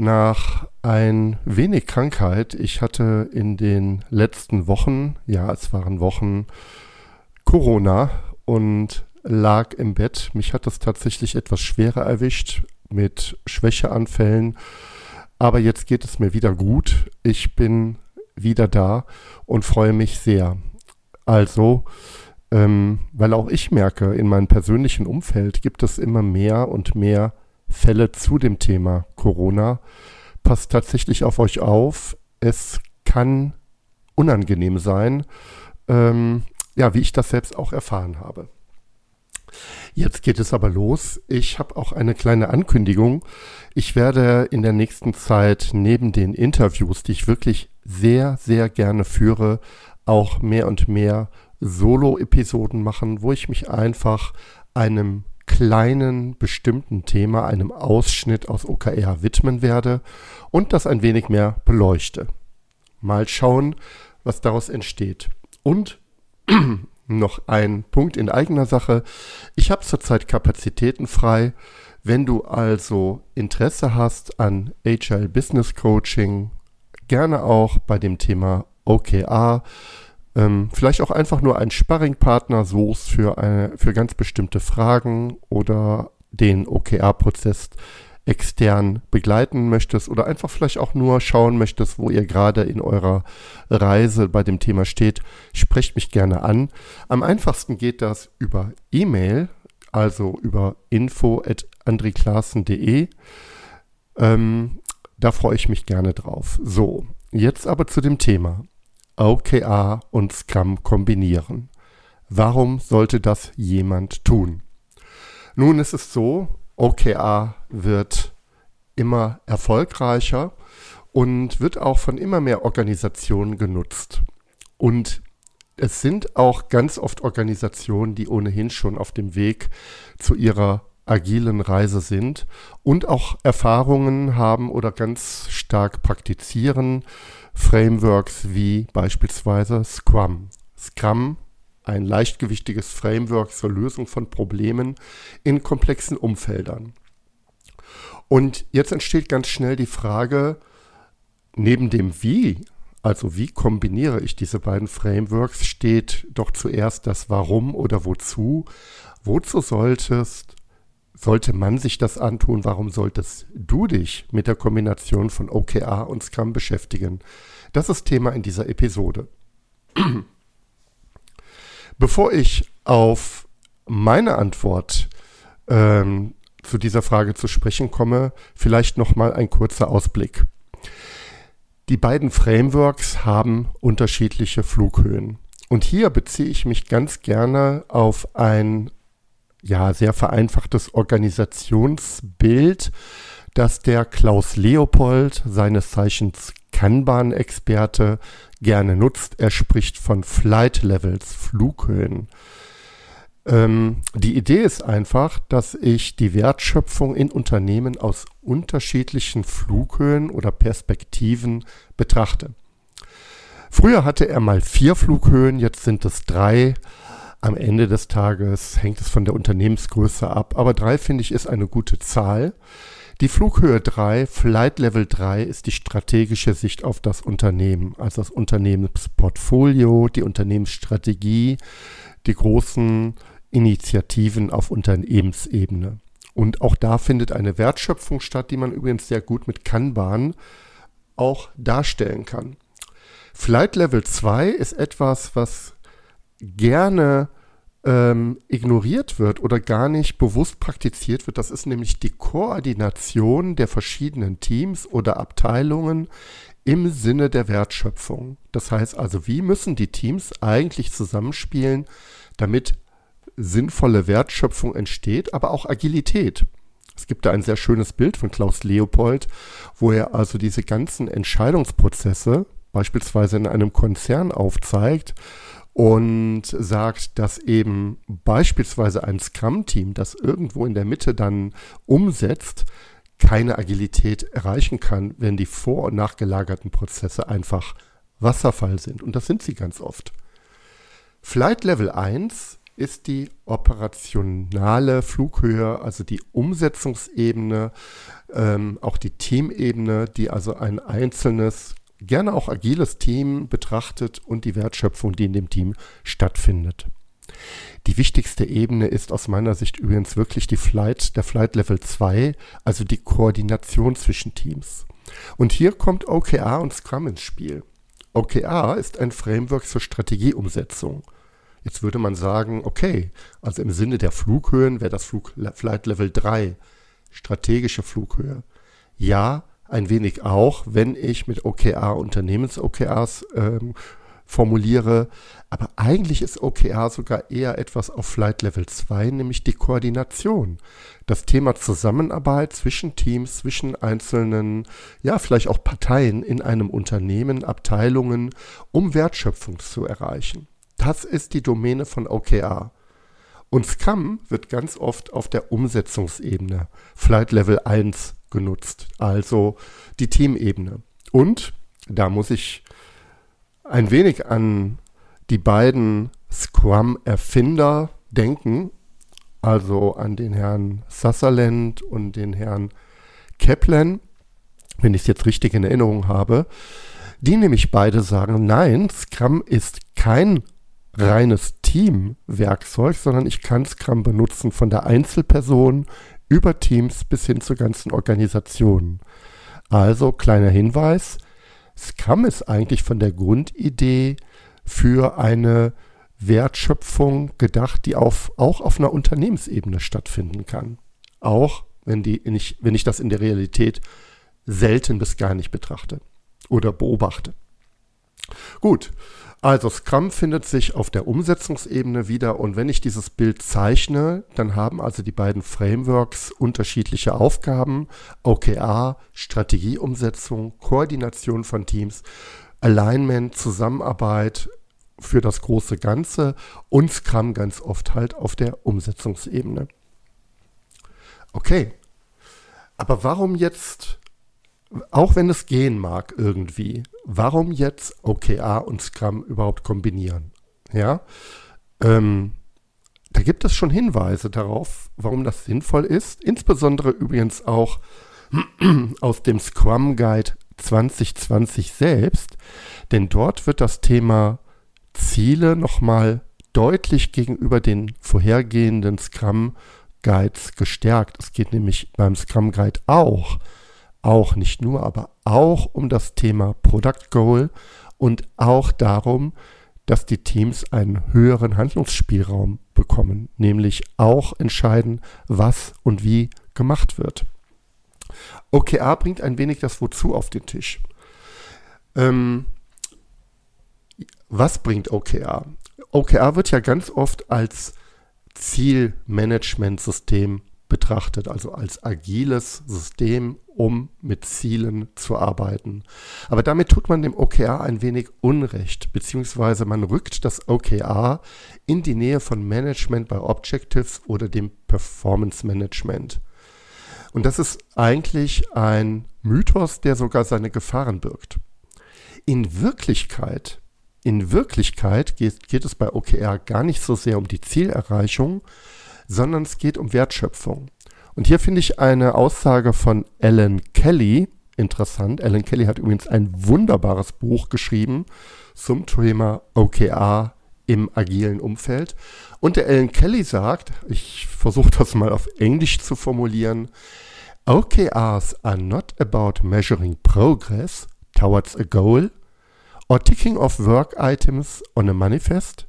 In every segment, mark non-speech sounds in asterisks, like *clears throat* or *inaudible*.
Nach ein wenig Krankheit. Ich hatte in den letzten Wochen, ja, es waren Wochen, Corona und lag im Bett. Mich hat das tatsächlich etwas schwerer erwischt mit Schwächeanfällen. Aber jetzt geht es mir wieder gut. Ich bin wieder da und freue mich sehr. Also, ähm, weil auch ich merke, in meinem persönlichen Umfeld gibt es immer mehr und mehr Fälle zu dem Thema Corona. Passt tatsächlich auf euch auf. Es kann unangenehm sein, ähm, ja, wie ich das selbst auch erfahren habe. Jetzt geht es aber los. Ich habe auch eine kleine Ankündigung. Ich werde in der nächsten Zeit neben den Interviews, die ich wirklich sehr, sehr gerne führe, auch mehr und mehr Solo-Episoden machen, wo ich mich einfach einem kleinen bestimmten Thema, einem Ausschnitt aus OKR widmen werde und das ein wenig mehr beleuchte. Mal schauen, was daraus entsteht. Und *clears throat* noch ein Punkt in eigener Sache. Ich habe zurzeit Kapazitäten frei. Wenn du also Interesse hast an Agile Business Coaching, gerne auch bei dem Thema OKR, ähm, vielleicht auch einfach nur einen Sparringpartner suchst für, eine, für ganz bestimmte Fragen oder den OKR-Prozess extern begleiten möchtest oder einfach vielleicht auch nur schauen möchtest, wo ihr gerade in eurer Reise bei dem Thema steht, sprecht mich gerne an. Am einfachsten geht das über E-Mail, also über info.andreklassen.de. Ähm, da freue ich mich gerne drauf. So, jetzt aber zu dem Thema. OKR und Scrum kombinieren. Warum sollte das jemand tun? Nun ist es so, OKR wird immer erfolgreicher und wird auch von immer mehr Organisationen genutzt. Und es sind auch ganz oft Organisationen, die ohnehin schon auf dem Weg zu ihrer agilen Reise sind und auch Erfahrungen haben oder ganz stark praktizieren. Frameworks wie beispielsweise Scrum. Scrum, ein leichtgewichtiges Framework zur Lösung von Problemen in komplexen Umfeldern. Und jetzt entsteht ganz schnell die Frage, neben dem Wie, also wie kombiniere ich diese beiden Frameworks, steht doch zuerst das Warum oder Wozu. Wozu solltest sollte man sich das antun? Warum solltest du dich mit der Kombination von OKR und Scrum beschäftigen? Das ist Thema in dieser Episode. *clears throat* Bevor ich auf meine Antwort ähm, zu dieser Frage zu sprechen komme, vielleicht noch mal ein kurzer Ausblick. Die beiden Frameworks haben unterschiedliche Flughöhen. Und hier beziehe ich mich ganz gerne auf ein ja, sehr vereinfachtes Organisationsbild, das der Klaus Leopold, seines Zeichens Kanban-Experte, gerne nutzt. Er spricht von Flight Levels, Flughöhen. Ähm, die Idee ist einfach, dass ich die Wertschöpfung in Unternehmen aus unterschiedlichen Flughöhen oder Perspektiven betrachte. Früher hatte er mal vier Flughöhen, jetzt sind es drei. Am Ende des Tages hängt es von der Unternehmensgröße ab, aber drei finde ich ist eine gute Zahl. Die Flughöhe 3, Flight Level 3, ist die strategische Sicht auf das Unternehmen, also das Unternehmensportfolio, die Unternehmensstrategie, die großen Initiativen auf Unternehmensebene. Und auch da findet eine Wertschöpfung statt, die man übrigens sehr gut mit Kanban auch darstellen kann. Flight Level 2 ist etwas, was gerne ähm, ignoriert wird oder gar nicht bewusst praktiziert wird. Das ist nämlich die Koordination der verschiedenen Teams oder Abteilungen im Sinne der Wertschöpfung. Das heißt also, wie müssen die Teams eigentlich zusammenspielen, damit sinnvolle Wertschöpfung entsteht, aber auch Agilität. Es gibt da ein sehr schönes Bild von Klaus Leopold, wo er also diese ganzen Entscheidungsprozesse beispielsweise in einem Konzern aufzeigt und sagt, dass eben beispielsweise ein Scrum-Team, das irgendwo in der Mitte dann umsetzt, keine Agilität erreichen kann, wenn die vor- und nachgelagerten Prozesse einfach Wasserfall sind. Und das sind sie ganz oft. Flight Level 1 ist die operationale Flughöhe, also die Umsetzungsebene, ähm, auch die Teamebene, die also ein einzelnes, gerne auch agiles Team betrachtet und die Wertschöpfung, die in dem Team stattfindet. Die wichtigste Ebene ist aus meiner Sicht übrigens wirklich die Flight, der Flight Level 2, also die Koordination zwischen Teams. Und hier kommt OKR und Scrum ins Spiel. OKR ist ein Framework zur Strategieumsetzung. Jetzt würde man sagen, okay, also im Sinne der Flughöhen wäre das Flug Flight Level 3, strategische Flughöhe. Ja, ein wenig auch, wenn ich mit OKR Unternehmens-OKRs ähm, formuliere. Aber eigentlich ist OKR sogar eher etwas auf Flight Level 2, nämlich die Koordination. Das Thema Zusammenarbeit zwischen Teams, zwischen einzelnen, ja, vielleicht auch Parteien in einem Unternehmen, Abteilungen, um Wertschöpfung zu erreichen. Das ist die Domäne von OKR. Und Scrum wird ganz oft auf der Umsetzungsebene, Flight Level 1, genutzt, also die Teamebene. Und da muss ich ein wenig an die beiden Scrum-Erfinder denken, also an den Herrn Sutherland und den Herrn Kaplan, wenn ich es jetzt richtig in Erinnerung habe, die nämlich beide sagen, nein, Scrum ist kein reines Teamwerkzeug, sondern ich kann Scrum benutzen von der Einzelperson über Teams bis hin zur ganzen Organisation. Also kleiner Hinweis, Scrum ist eigentlich von der Grundidee für eine Wertschöpfung gedacht, die auf, auch auf einer Unternehmensebene stattfinden kann. Auch wenn, die, ich, wenn ich das in der Realität selten bis gar nicht betrachte oder beobachte. Gut, also Scrum findet sich auf der Umsetzungsebene wieder und wenn ich dieses Bild zeichne, dann haben also die beiden Frameworks unterschiedliche Aufgaben. OKR, Strategieumsetzung, Koordination von Teams, Alignment, Zusammenarbeit für das große Ganze und Scrum ganz oft halt auf der Umsetzungsebene. Okay, aber warum jetzt auch wenn es gehen mag irgendwie, warum jetzt OKR und Scrum überhaupt kombinieren? Ja, ähm, da gibt es schon Hinweise darauf, warum das sinnvoll ist. Insbesondere übrigens auch *clears throat* aus dem Scrum Guide 2020 selbst, denn dort wird das Thema Ziele nochmal deutlich gegenüber den vorhergehenden Scrum Guides gestärkt. Es geht nämlich beim Scrum Guide auch auch nicht nur, aber auch um das Thema Product Goal und auch darum, dass die Teams einen höheren Handlungsspielraum bekommen, nämlich auch entscheiden, was und wie gemacht wird. OKR bringt ein wenig das Wozu auf den Tisch. Ähm, was bringt OKR? OKR wird ja ganz oft als Zielmanagementsystem betrachtet, also als agiles System, um mit Zielen zu arbeiten. Aber damit tut man dem OKR ein wenig Unrecht, beziehungsweise man rückt das OKR in die Nähe von Management bei Objectives oder dem Performance Management. Und das ist eigentlich ein Mythos, der sogar seine Gefahren birgt. In Wirklichkeit, in Wirklichkeit geht, geht es bei OKR gar nicht so sehr um die Zielerreichung, sondern es geht um Wertschöpfung. Und hier finde ich eine Aussage von Alan Kelly interessant. Alan Kelly hat übrigens ein wunderbares Buch geschrieben zum Thema OKR im agilen Umfeld. Und der Alan Kelly sagt, ich versuche das mal auf Englisch zu formulieren, OKRs are not about measuring progress towards a goal or ticking off work items on a manifest.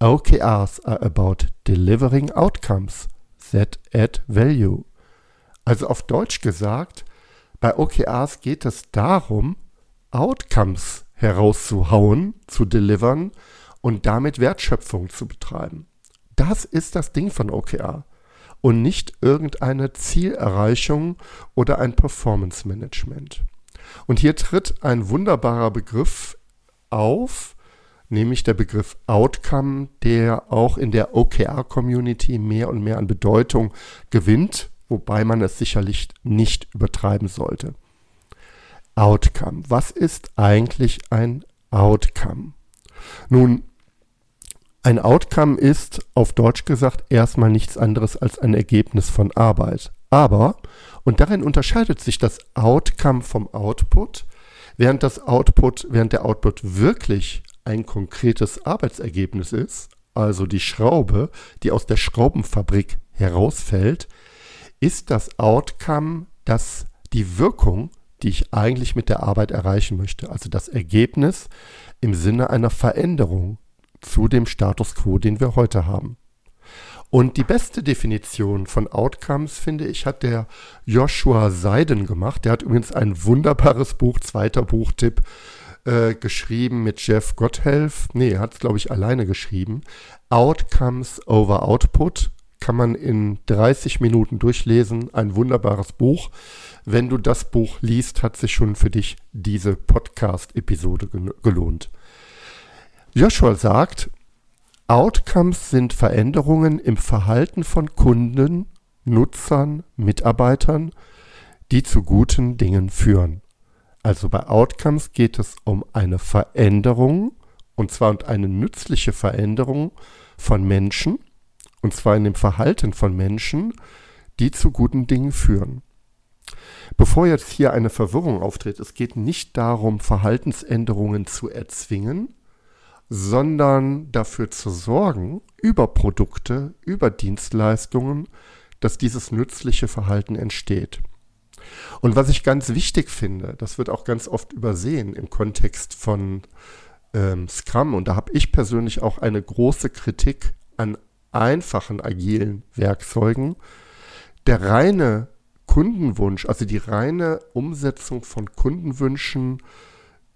OKRs are about delivering outcomes that add value. Also auf Deutsch gesagt, bei OKRs geht es darum, Outcomes herauszuhauen, zu delivern und damit Wertschöpfung zu betreiben. Das ist das Ding von OKR. und nicht irgendeine Zielerreichung oder ein Performance Management. Und hier tritt ein wunderbarer Begriff auf, nämlich der Begriff Outcome, der auch in der OKR-Community mehr und mehr an Bedeutung gewinnt, wobei man es sicherlich nicht übertreiben sollte. Outcome. Was ist eigentlich ein Outcome? Nun, ein Outcome ist auf Deutsch gesagt erstmal nichts anderes als ein Ergebnis von Arbeit. Aber, und darin unterscheidet sich das Outcome vom Output, während das Output, während der Output wirklich ein konkretes Arbeitsergebnis ist, also die Schraube, die aus der Schraubenfabrik herausfällt, ist das Outcome, dass die Wirkung, die ich eigentlich mit der Arbeit erreichen möchte, also das Ergebnis im Sinne einer Veränderung, zu dem Status quo, den wir heute haben. Und die beste Definition von Outcomes, finde ich, hat der Joshua Seiden gemacht. Der hat übrigens ein wunderbares Buch, zweiter Buchtipp, äh, geschrieben mit Jeff Gotthelf. Nee, er hat es, glaube ich, alleine geschrieben. Outcomes over Output kann man in 30 Minuten durchlesen. Ein wunderbares Buch. Wenn du das Buch liest, hat sich schon für dich diese Podcast-Episode gelohnt. Joshua sagt, Outcomes sind Veränderungen im Verhalten von Kunden, Nutzern, Mitarbeitern, die zu guten Dingen führen. Also bei Outcomes geht es um eine Veränderung, und zwar um eine nützliche Veränderung von Menschen, und zwar in dem Verhalten von Menschen, die zu guten Dingen führen. Bevor jetzt hier eine Verwirrung auftritt, es geht nicht darum, Verhaltensänderungen zu erzwingen, sondern dafür zu sorgen, über Produkte, über Dienstleistungen, dass dieses nützliche Verhalten entsteht. Und was ich ganz wichtig finde, das wird auch ganz oft übersehen im Kontext von ähm, Scrum, und da habe ich persönlich auch eine große Kritik an einfachen agilen Werkzeugen, der reine Kundenwunsch, also die reine Umsetzung von Kundenwünschen,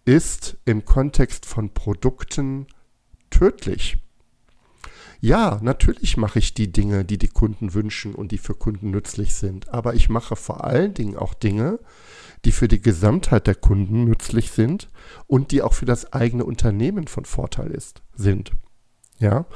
ist im Kontext von Produkten tödlich. Ja, natürlich mache ich die Dinge, die die Kunden wünschen und die für Kunden nützlich sind, aber ich mache vor allen Dingen auch Dinge, die für die Gesamtheit der Kunden nützlich sind und die auch für das eigene Unternehmen von Vorteil ist, sind. Ja,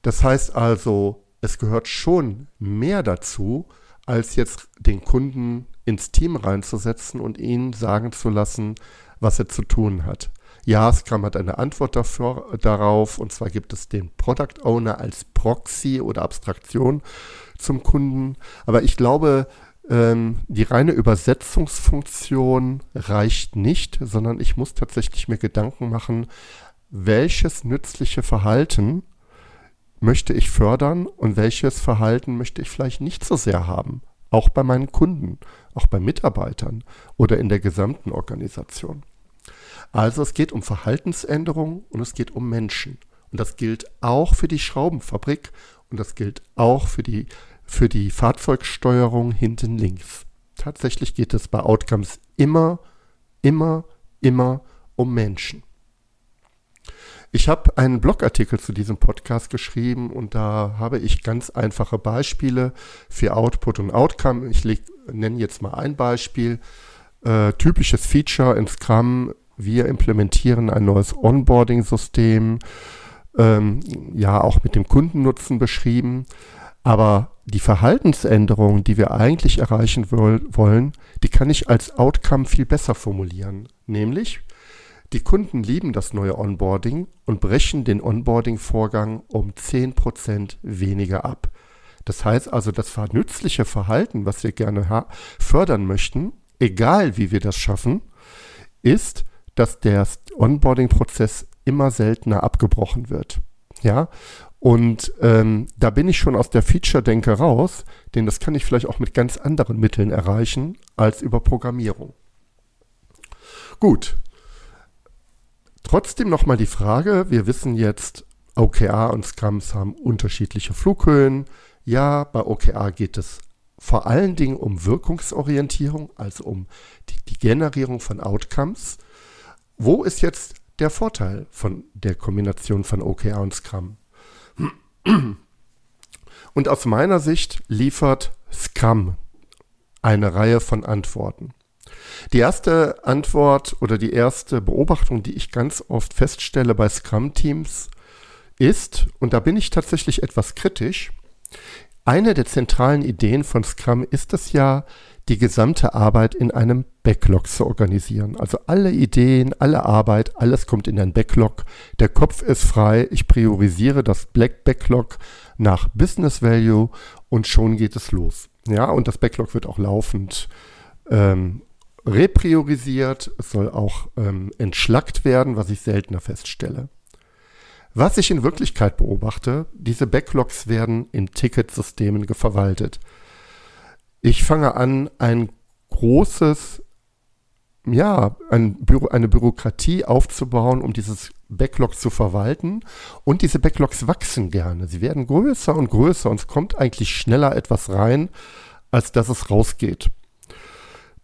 das heißt also, es gehört schon mehr dazu, als jetzt den Kunden ins Team reinzusetzen und ihn sagen zu lassen, was er zu tun hat. Ja, Scrum hat eine Antwort dafür, darauf, und zwar gibt es den Product Owner als Proxy oder Abstraktion zum Kunden. Aber ich glaube, ähm, die reine Übersetzungsfunktion reicht nicht, sondern ich muss tatsächlich mir Gedanken machen, welches nützliche Verhalten möchte ich fördern und welches Verhalten möchte ich vielleicht nicht so sehr haben. Auch bei meinen Kunden, auch bei Mitarbeitern oder in der gesamten Organisation. Also es geht um Verhaltensänderung und es geht um Menschen. Und das gilt auch für die Schraubenfabrik und das gilt auch für die, für die Fahrzeugsteuerung hinten links. Tatsächlich geht es bei Outcomes immer, immer, immer um Menschen. Ich habe einen Blogartikel zu diesem Podcast geschrieben und da habe ich ganz einfache Beispiele für Output und Outcome. Ich nenne jetzt mal ein Beispiel. Äh, typisches Feature in Scrum wir implementieren ein neues Onboarding-System, ähm, ja auch mit dem Kundennutzen beschrieben. Aber die Verhaltensänderung, die wir eigentlich erreichen wollen, die kann ich als Outcome viel besser formulieren. Nämlich, die Kunden lieben das neue Onboarding und brechen den Onboarding-Vorgang um 10% weniger ab. Das heißt also, das nützliche Verhalten, was wir gerne fördern möchten, egal wie wir das schaffen, ist, dass der Onboarding-Prozess immer seltener abgebrochen wird. Ja, und ähm, da bin ich schon aus der Feature-Denke raus, denn das kann ich vielleicht auch mit ganz anderen Mitteln erreichen als über Programmierung. Gut. Trotzdem nochmal die Frage, wir wissen jetzt, OKR und Scrums haben unterschiedliche Flughöhen. Ja, bei OKR geht es vor allen Dingen um Wirkungsorientierung, also um die, die Generierung von Outcomes. Wo ist jetzt der Vorteil von der Kombination von OKR und Scrum? *clears throat* Und aus meiner Sicht liefert Scrum eine Reihe von Antworten. Die erste Antwort oder die erste Beobachtung, die ich ganz oft feststelle bei Scrum-Teams, ist, und da bin ich tatsächlich etwas kritisch, eine der zentralen Ideen von Scrum ist es ja, die gesamte Arbeit in einem Backlog zu organisieren. Also alle Ideen, alle Arbeit, alles kommt in ein Backlog. Der Kopf ist frei. Ich priorisiere das Black Backlog nach Business Value und schon geht es los. Ja, und das Backlog wird auch laufend ähm, repriorisiert. Es soll auch ähm, entschlackt werden, was ich seltener feststelle. Was ich in Wirklichkeit beobachte, diese Backlogs werden in Ticketsystemen verwaltet. Ich fange an, ein großes, ja, ein Büro, eine Bürokratie aufzubauen, um dieses Backlog zu verwalten. Und diese Backlogs wachsen gerne. Sie werden größer und größer und es kommt eigentlich schneller etwas rein, als dass es rausgeht.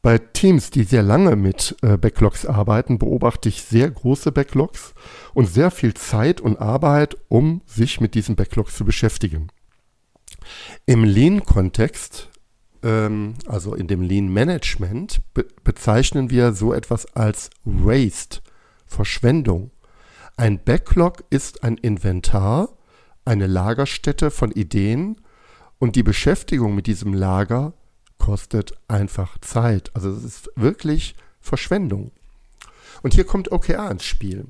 Bei Teams, die sehr lange mit äh, Backlogs arbeiten, beobachte ich sehr große Backlogs und sehr viel Zeit und Arbeit, um sich mit diesen Backlogs zu beschäftigen. Im Lean-Kontext, also in dem Lean-Management, be bezeichnen wir so etwas als Waste, Verschwendung. Ein Backlog ist ein Inventar, eine Lagerstätte von Ideen und die Beschäftigung mit diesem Lager kostet einfach Zeit. Also es ist wirklich Verschwendung. Und hier kommt OKR ins Spiel.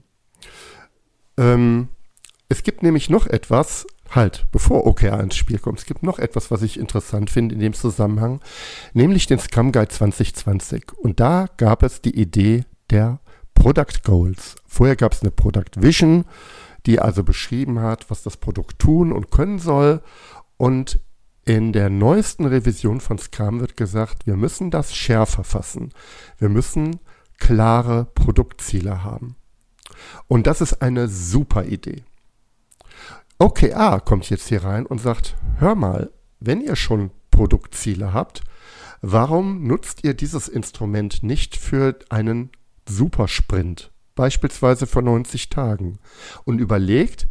Ähm, es gibt nämlich noch etwas, halt, bevor OKR ins Spiel kommt, es gibt noch etwas, was ich interessant finde in dem Zusammenhang, nämlich den Scrum Guide 2020. Und da gab es die Idee der Product Goals. Vorher gab es eine Product Vision, die also beschrieben hat, was das Produkt tun und können soll. Und in der neuesten Revision von Scrum wird gesagt, wir müssen das schärfer fassen. Wir müssen klare Produktziele haben. Und das ist eine super Idee. OKR kommt jetzt hier rein und sagt, hör mal, wenn ihr schon Produktziele habt, warum nutzt ihr dieses Instrument nicht für einen Supersprint, beispielsweise vor 90 Tagen, und überlegt,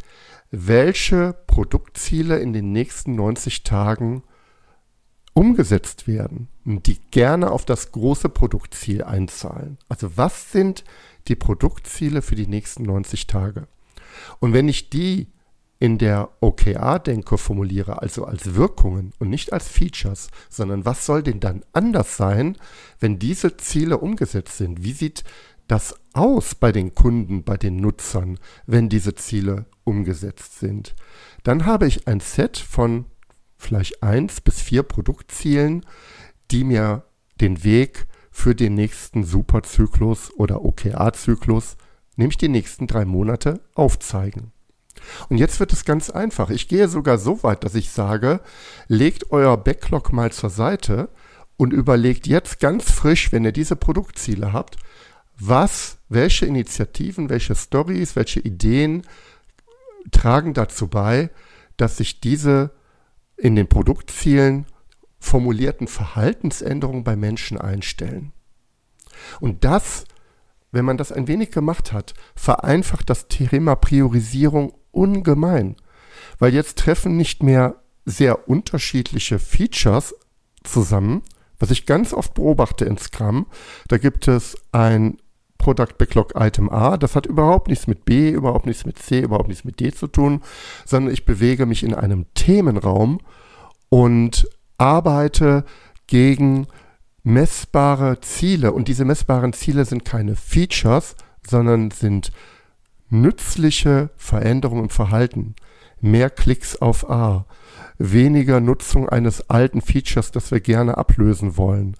welche Produktziele in den nächsten 90 Tagen umgesetzt werden, die gerne auf das große Produktziel einzahlen. Also was sind die Produktziele für die nächsten 90 Tage? Und wenn ich die in der OKR-Denke formuliere, also als Wirkungen und nicht als Features, sondern was soll denn dann anders sein, wenn diese Ziele umgesetzt sind? Wie sieht das aus bei den Kunden, bei den Nutzern, wenn diese Ziele umgesetzt sind? Dann habe ich ein Set von vielleicht eins bis vier Produktzielen, die mir den Weg für den nächsten Superzyklus oder OKR-Zyklus, nämlich die nächsten drei Monate, aufzeigen. Und jetzt wird es ganz einfach. Ich gehe sogar so weit, dass ich sage, legt euer Backlog mal zur Seite und überlegt jetzt ganz frisch, wenn ihr diese Produktziele habt, was, welche Initiativen, welche Stories, welche Ideen tragen dazu bei, dass sich diese in den Produktzielen formulierten Verhaltensänderungen bei Menschen einstellen. Und das, wenn man das ein wenig gemacht hat, vereinfacht das Thema Priorisierung ungemein, weil jetzt treffen nicht mehr sehr unterschiedliche Features zusammen, was ich ganz oft beobachte in Scrum. Da gibt es ein Product Backlog Item A. Das hat überhaupt nichts mit B, überhaupt nichts mit C, überhaupt nichts mit D zu tun, sondern ich bewege mich in einem Themenraum und arbeite gegen messbare Ziele. Und diese messbaren Ziele sind keine Features, sondern sind nützliche Veränderungen im Verhalten. Mehr Klicks auf A, weniger Nutzung eines alten Features, das wir gerne ablösen wollen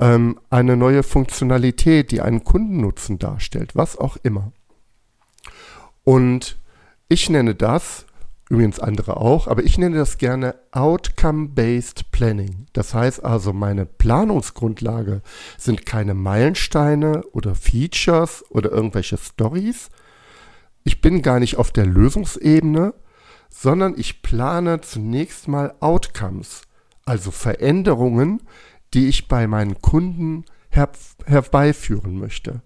ähm, eine neue Funktionalität, die einen Kundennutzen darstellt, was auch immer. Und ich nenne das, übrigens andere auch, aber ich nenne das gerne Outcome-Based Planning. Das heißt also, meine Planungsgrundlage sind keine Meilensteine oder Features oder irgendwelche Stories. Ich bin gar nicht auf der Lösungsebene, sondern ich plane zunächst mal Outcomes, also Veränderungen, die ich bei meinen Kunden her herbeiführen möchte.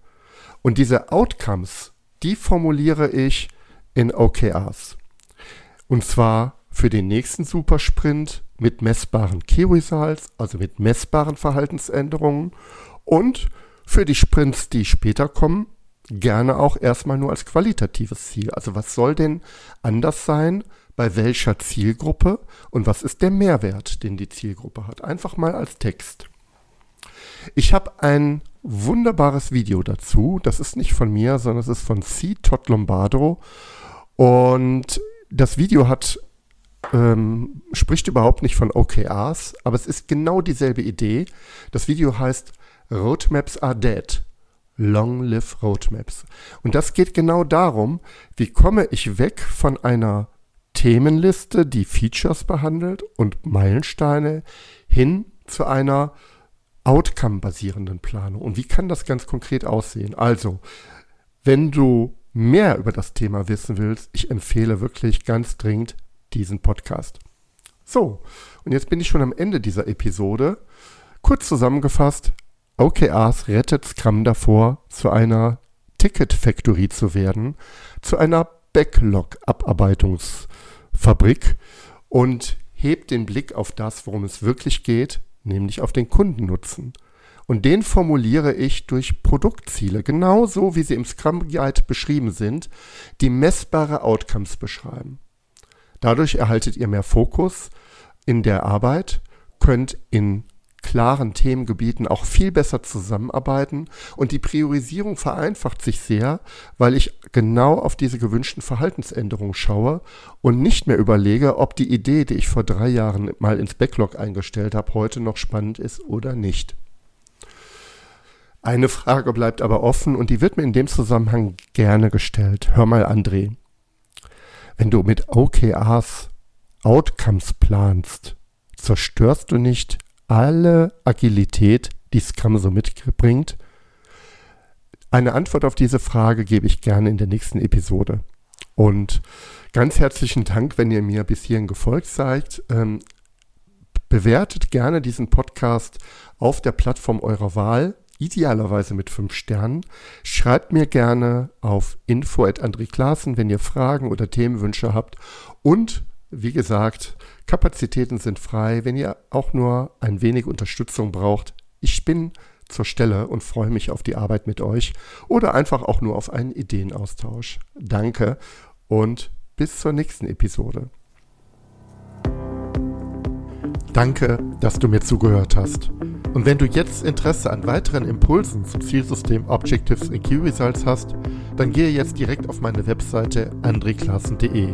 Und diese Outcomes, die formuliere ich in OKRs. Und zwar für den nächsten Supersprint mit messbaren Key Results, also mit messbaren Verhaltensänderungen und für die Sprints, die später kommen, gerne auch erstmal nur als qualitatives Ziel. Also was soll denn anders sein bei welcher Zielgruppe und was ist der Mehrwert, den die Zielgruppe hat? Einfach mal als Text. Ich habe ein wunderbares Video dazu. Das ist nicht von mir, sondern es ist von C. Todd Lombardo. Und das Video hat ähm, spricht überhaupt nicht von OKRs, aber es ist genau dieselbe Idee. Das Video heißt Roadmaps are dead. Long live Roadmaps. Und das geht genau darum, wie komme ich weg von einer Themenliste, die Features behandelt und Meilensteine hin zu einer Outcome-basierenden Planung. Und wie kann das ganz konkret aussehen? Also, wenn du mehr über das Thema wissen willst, ich empfehle wirklich ganz dringend diesen Podcast. So, und jetzt bin ich schon am Ende dieser Episode. Kurz zusammengefasst, OKRs rettet Scrum davor, zu einer Ticket Factory zu werden, zu einer Backlog-Abarbeitungsfabrik und hebt den Blick auf das, worum es wirklich geht, nämlich auf den Kundennutzen. Und den formuliere ich durch Produktziele, genauso wie sie im Scrum Guide beschrieben sind, die messbare Outcomes beschreiben. Dadurch erhaltet ihr mehr Fokus in der Arbeit, könnt in klaren Themengebieten auch viel besser zusammenarbeiten und die Priorisierung vereinfacht sich sehr, weil ich genau auf diese gewünschten Verhaltensänderungen schaue und nicht mehr überlege, ob die Idee, die ich vor drei Jahren mal ins Backlog eingestellt habe, heute noch spannend ist oder nicht. Eine Frage bleibt aber offen und die wird mir in dem Zusammenhang gerne gestellt. Hör mal, André. Wenn du mit OKRs Outcomes planst, zerstörst du nicht alle Agilität, die Scrum so mitbringt? Eine Antwort auf diese Frage gebe ich gerne in der nächsten Episode. Und ganz herzlichen Dank, wenn ihr mir bis hierhin gefolgt seid. Ähm, bewertet gerne diesen Podcast auf der Plattform eurer Wahl idealerweise mit fünf Sternen. Schreibt mir gerne auf info.andreklassen, wenn ihr Fragen oder Themenwünsche habt. Und wie gesagt, Kapazitäten sind frei. Wenn ihr auch nur ein wenig Unterstützung braucht, ich bin zur Stelle und freue mich auf die Arbeit mit euch oder einfach auch nur auf einen Ideenaustausch. Danke und bis zur nächsten Episode. Danke, dass du mir zugehört hast. Und wenn du jetzt Interesse an weiteren Impulsen zum Zielsystem Objectives and Key Results hast, dann gehe jetzt direkt auf meine Webseite andreklassen.de.